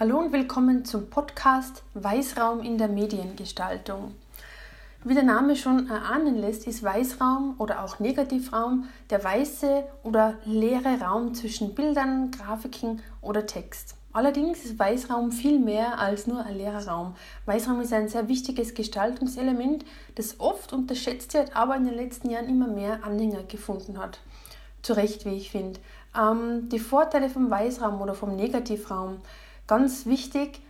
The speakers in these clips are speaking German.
Hallo und willkommen zum Podcast Weißraum in der Mediengestaltung. Wie der Name schon erahnen lässt, ist Weißraum oder auch Negativraum der weiße oder leere Raum zwischen Bildern, Grafiken oder Text. Allerdings ist Weißraum viel mehr als nur ein leerer Raum. Weißraum ist ein sehr wichtiges Gestaltungselement, das oft unterschätzt wird, aber in den letzten Jahren immer mehr Anhänger gefunden hat. Zu Recht, wie ich finde. Ähm, die Vorteile vom Weißraum oder vom Negativraum Ganz wichtig,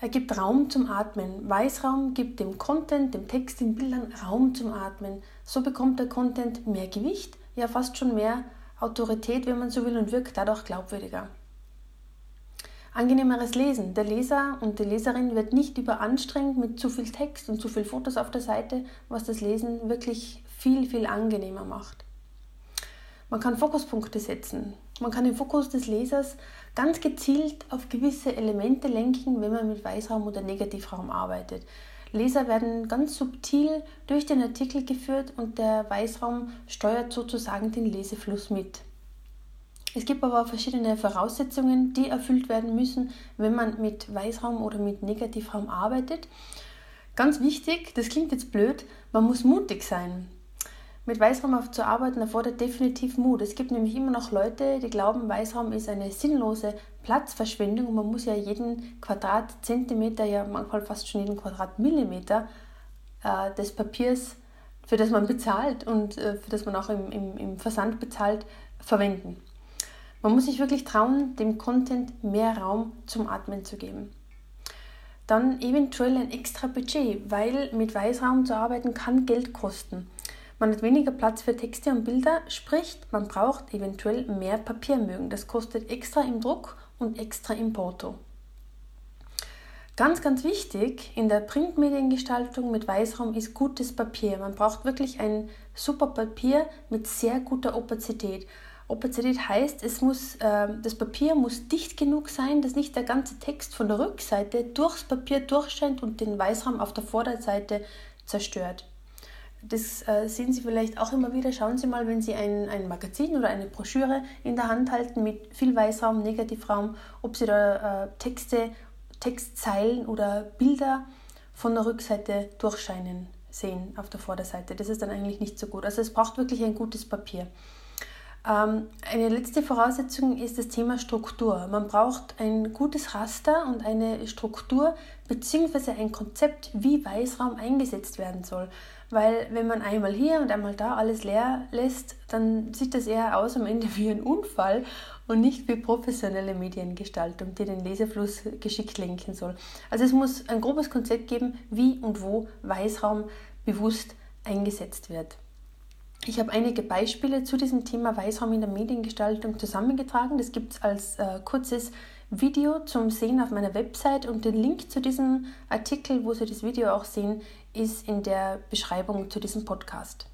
er gibt Raum zum Atmen. Weißraum gibt dem Content, dem Text, den Bildern Raum zum Atmen. So bekommt der Content mehr Gewicht, ja fast schon mehr Autorität, wenn man so will, und wirkt dadurch glaubwürdiger. Angenehmeres Lesen. Der Leser und die Leserin wird nicht überanstrengend mit zu viel Text und zu viel Fotos auf der Seite, was das Lesen wirklich viel, viel angenehmer macht. Man kann Fokuspunkte setzen. Man kann den Fokus des Lesers ganz gezielt auf gewisse Elemente lenken, wenn man mit Weißraum oder Negativraum arbeitet. Leser werden ganz subtil durch den Artikel geführt und der Weißraum steuert sozusagen den Lesefluss mit. Es gibt aber auch verschiedene Voraussetzungen, die erfüllt werden müssen, wenn man mit Weißraum oder mit Negativraum arbeitet. Ganz wichtig, das klingt jetzt blöd, man muss mutig sein. Mit Weißraum zu arbeiten erfordert definitiv Mut. Es gibt nämlich immer noch Leute, die glauben, Weißraum ist eine sinnlose Platzverschwendung und man muss ja jeden Quadratzentimeter, ja manchmal fast schon jeden Quadratmillimeter äh, des Papiers, für das man bezahlt und äh, für das man auch im, im, im Versand bezahlt, verwenden. Man muss sich wirklich trauen, dem Content mehr Raum zum Atmen zu geben. Dann eventuell ein extra Budget, weil mit Weißraum zu arbeiten kann Geld kosten. Man hat weniger Platz für Texte und Bilder, sprich, man braucht eventuell mehr Papiermögen. Das kostet extra im Druck und extra im Porto. Ganz, ganz wichtig in der Printmediengestaltung mit Weißraum ist gutes Papier. Man braucht wirklich ein super Papier mit sehr guter Opazität. Opazität heißt, es muss, äh, das Papier muss dicht genug sein, dass nicht der ganze Text von der Rückseite durchs Papier durchscheint und den Weißraum auf der Vorderseite zerstört. Das äh, sehen Sie vielleicht auch immer wieder. Schauen Sie mal, wenn Sie ein, ein Magazin oder eine Broschüre in der Hand halten mit viel Weißraum, Negativraum, ob Sie da äh, Texte, Textzeilen oder Bilder von der Rückseite durchscheinen sehen auf der Vorderseite. Das ist dann eigentlich nicht so gut. Also es braucht wirklich ein gutes Papier. Ähm, eine letzte Voraussetzung ist das Thema Struktur. Man braucht ein gutes Raster und eine Struktur bzw. ein Konzept, wie Weißraum eingesetzt werden soll. Weil wenn man einmal hier und einmal da alles leer lässt, dann sieht das eher aus am Ende wie ein Unfall und nicht wie professionelle Mediengestaltung, die den Lesefluss geschickt lenken soll. Also es muss ein grobes Konzept geben, wie und wo Weißraum bewusst eingesetzt wird. Ich habe einige Beispiele zu diesem Thema Weißraum in der Mediengestaltung zusammengetragen. Das gibt es als äh, kurzes Video zum Sehen auf meiner Website und den Link zu diesem Artikel, wo Sie das Video auch sehen, ist in der Beschreibung zu diesem Podcast.